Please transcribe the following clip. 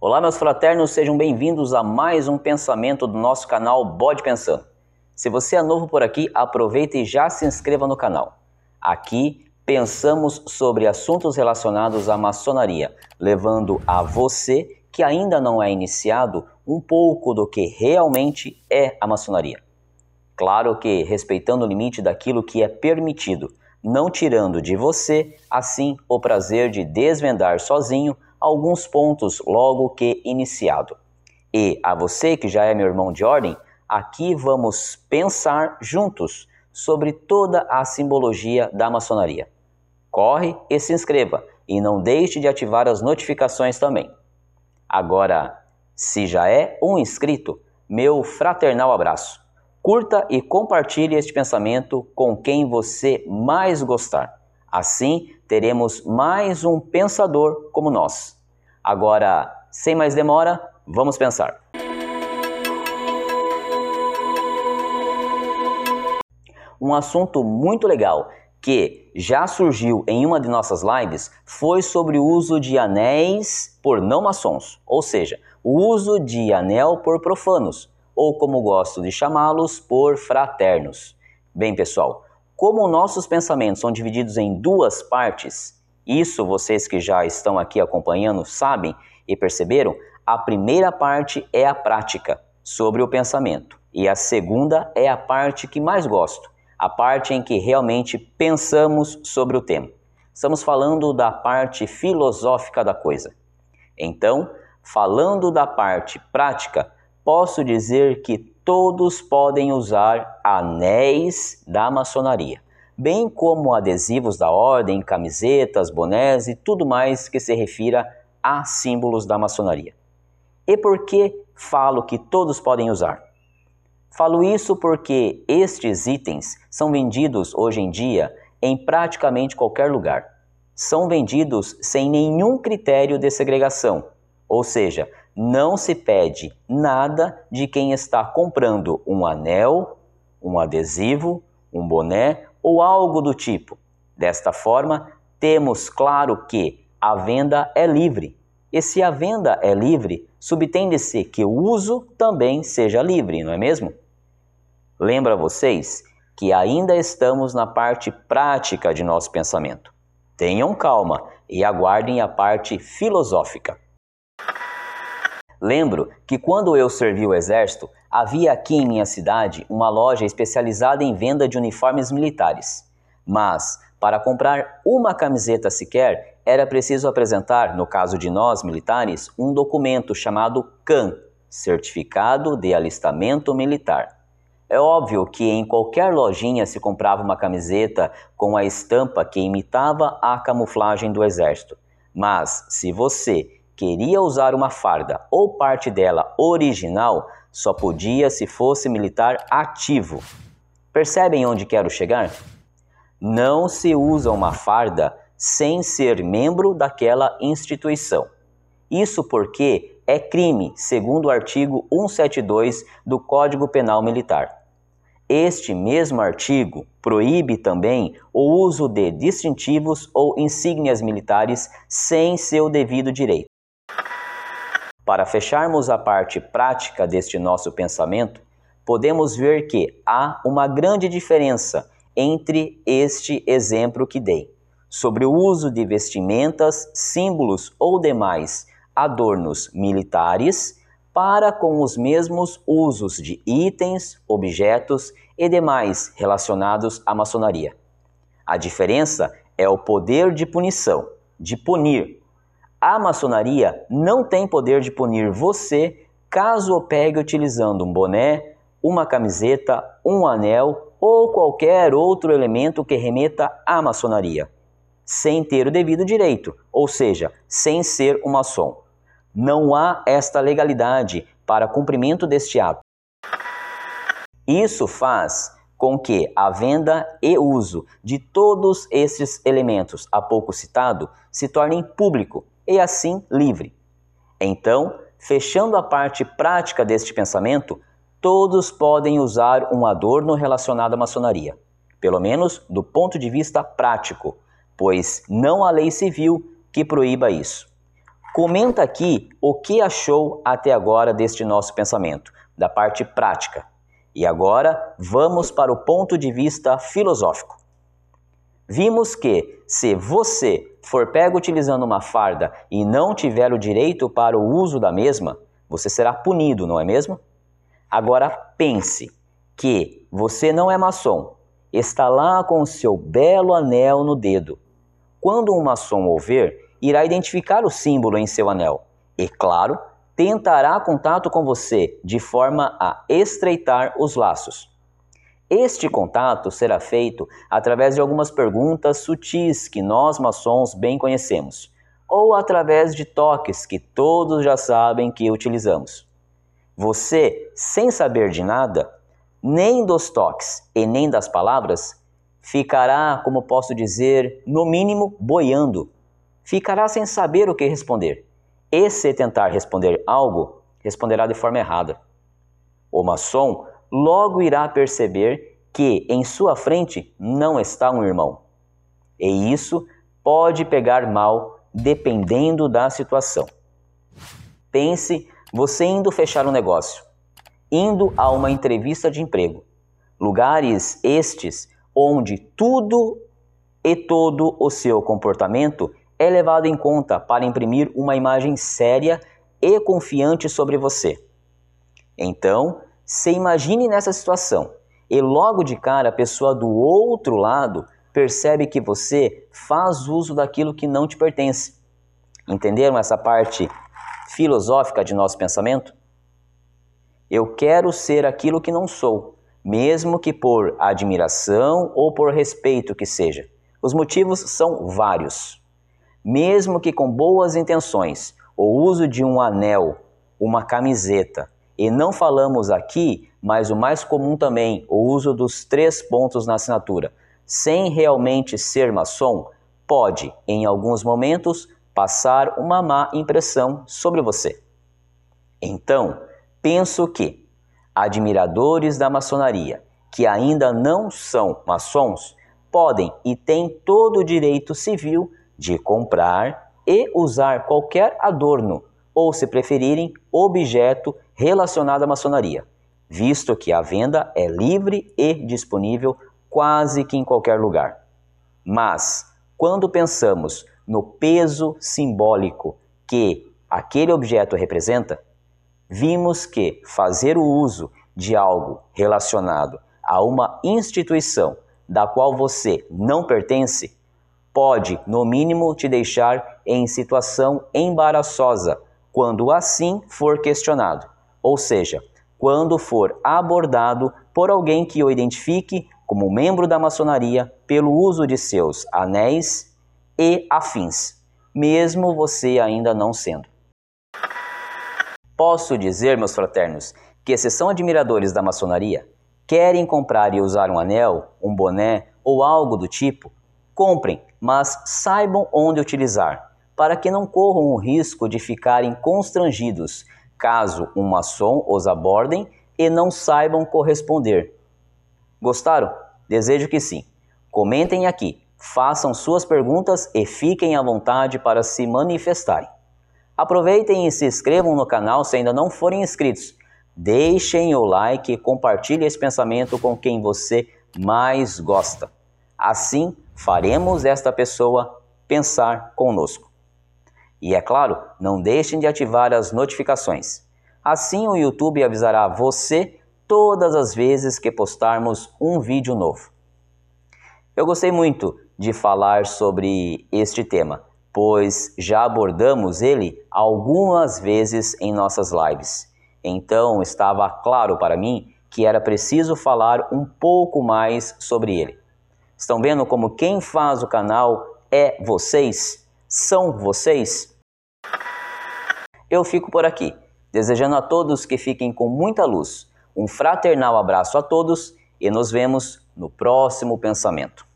Olá, meus fraternos, sejam bem-vindos a mais um pensamento do nosso canal Bode Pensando. Se você é novo por aqui, aproveita e já se inscreva no canal. Aqui pensamos sobre assuntos relacionados à maçonaria, levando a você que ainda não é iniciado um pouco do que realmente é a maçonaria. Claro que respeitando o limite daquilo que é permitido, não tirando de você, assim, o prazer de desvendar sozinho alguns pontos logo que iniciado. E a você que já é meu irmão de ordem, aqui vamos pensar juntos sobre toda a simbologia da maçonaria. Corre e se inscreva e não deixe de ativar as notificações também. Agora, se já é um inscrito, meu fraternal abraço. Curta e compartilhe este pensamento com quem você mais gostar. Assim, teremos mais um pensador como nós. Agora, sem mais demora, vamos pensar. Um assunto muito legal que já surgiu em uma de nossas lives foi sobre o uso de anéis por não maçons, ou seja, o uso de anel por profanos, ou como gosto de chamá-los, por fraternos. Bem, pessoal, como nossos pensamentos são divididos em duas partes, isso vocês que já estão aqui acompanhando sabem e perceberam? A primeira parte é a prática sobre o pensamento e a segunda é a parte que mais gosto, a parte em que realmente pensamos sobre o tema. Estamos falando da parte filosófica da coisa. Então, falando da parte prática, posso dizer que todos podem usar anéis da maçonaria bem como adesivos da ordem, camisetas, bonés e tudo mais que se refira a símbolos da maçonaria. E por que falo que todos podem usar? Falo isso porque estes itens são vendidos hoje em dia em praticamente qualquer lugar. São vendidos sem nenhum critério de segregação, ou seja, não se pede nada de quem está comprando um anel, um adesivo, um boné ou algo do tipo. Desta forma, temos claro que a venda é livre. E se a venda é livre, subtende-se que o uso também seja livre, não é mesmo? Lembra vocês que ainda estamos na parte prática de nosso pensamento. Tenham calma e aguardem a parte filosófica. Lembro que quando eu servi o exército, havia aqui em minha cidade uma loja especializada em venda de uniformes militares. Mas, para comprar uma camiseta sequer, era preciso apresentar, no caso de nós militares, um documento chamado CAN Certificado de Alistamento Militar. É óbvio que em qualquer lojinha se comprava uma camiseta com a estampa que imitava a camuflagem do exército. Mas, se você queria usar uma farda ou parte dela original, só podia se fosse militar ativo. Percebem onde quero chegar? Não se usa uma farda sem ser membro daquela instituição. Isso porque é crime, segundo o artigo 172 do Código Penal Militar. Este mesmo artigo proíbe também o uso de distintivos ou insígnias militares sem seu devido direito. Para fecharmos a parte prática deste nosso pensamento, podemos ver que há uma grande diferença entre este exemplo que dei sobre o uso de vestimentas, símbolos ou demais adornos militares para com os mesmos usos de itens, objetos e demais relacionados à maçonaria. A diferença é o poder de punição, de punir a maçonaria não tem poder de punir você caso o pegue utilizando um boné, uma camiseta, um anel ou qualquer outro elemento que remeta à maçonaria, sem ter o devido direito, ou seja, sem ser um maçom. Não há esta legalidade para cumprimento deste ato. Isso faz com que a venda e uso de todos esses elementos há pouco citado se tornem público e assim livre. Então, fechando a parte prática deste pensamento, todos podem usar um adorno relacionado à maçonaria, pelo menos do ponto de vista prático, pois não há lei civil que proíba isso. Comenta aqui o que achou até agora deste nosso pensamento, da parte prática. E agora vamos para o ponto de vista filosófico. Vimos que, se você for pego utilizando uma farda e não tiver o direito para o uso da mesma, você será punido, não é mesmo? Agora pense que você não é maçom, está lá com o seu belo anel no dedo. Quando um maçom o ver, irá identificar o símbolo em seu anel e, claro, tentará contato com você de forma a estreitar os laços. Este contato será feito através de algumas perguntas sutis que nós maçons bem conhecemos, ou através de toques que todos já sabem que utilizamos. Você, sem saber de nada, nem dos toques e nem das palavras, ficará, como posso dizer, no mínimo boiando. Ficará sem saber o que responder. E se tentar responder algo, responderá de forma errada. O maçom logo irá perceber que em sua frente não está um irmão. E isso pode pegar mal dependendo da situação. Pense você indo fechar um negócio, indo a uma entrevista de emprego. Lugares estes onde tudo e todo o seu comportamento é levado em conta para imprimir uma imagem séria e confiante sobre você. Então, se imagine nessa situação e logo de cara a pessoa do outro lado percebe que você faz uso daquilo que não te pertence. Entenderam essa parte filosófica de nosso pensamento? Eu quero ser aquilo que não sou, mesmo que por admiração ou por respeito que seja. Os motivos são vários. Mesmo que com boas intenções, o uso de um anel, uma camiseta, e não falamos aqui, mas o mais comum também, o uso dos três pontos na assinatura, sem realmente ser maçom, pode, em alguns momentos, passar uma má impressão sobre você. Então, penso que admiradores da maçonaria que ainda não são maçons podem e têm todo o direito civil de comprar e usar qualquer adorno, ou, se preferirem, objeto relacionada à maçonaria, visto que a venda é livre e disponível quase que em qualquer lugar. Mas, quando pensamos no peso simbólico que aquele objeto representa, vimos que fazer o uso de algo relacionado a uma instituição da qual você não pertence pode, no mínimo, te deixar em situação embaraçosa quando assim for questionado ou seja, quando for abordado por alguém que o identifique como membro da maçonaria pelo uso de seus anéis e afins, mesmo você ainda não sendo. Posso dizer, meus fraternos, que se são admiradores da maçonaria, querem comprar e usar um anel, um boné ou algo do tipo, comprem, mas saibam onde utilizar, para que não corram o risco de ficarem constrangidos caso um maçom os abordem e não saibam corresponder. Gostaram? Desejo que sim. Comentem aqui, façam suas perguntas e fiquem à vontade para se manifestarem. Aproveitem e se inscrevam no canal se ainda não forem inscritos. Deixem o like e compartilhem esse pensamento com quem você mais gosta. Assim, faremos esta pessoa pensar conosco. E é claro, não deixem de ativar as notificações. Assim o YouTube avisará você todas as vezes que postarmos um vídeo novo. Eu gostei muito de falar sobre este tema, pois já abordamos ele algumas vezes em nossas lives. Então estava claro para mim que era preciso falar um pouco mais sobre ele. Estão vendo como quem faz o canal é vocês? São vocês? Eu fico por aqui, desejando a todos que fiquem com muita luz. Um fraternal abraço a todos e nos vemos no próximo pensamento.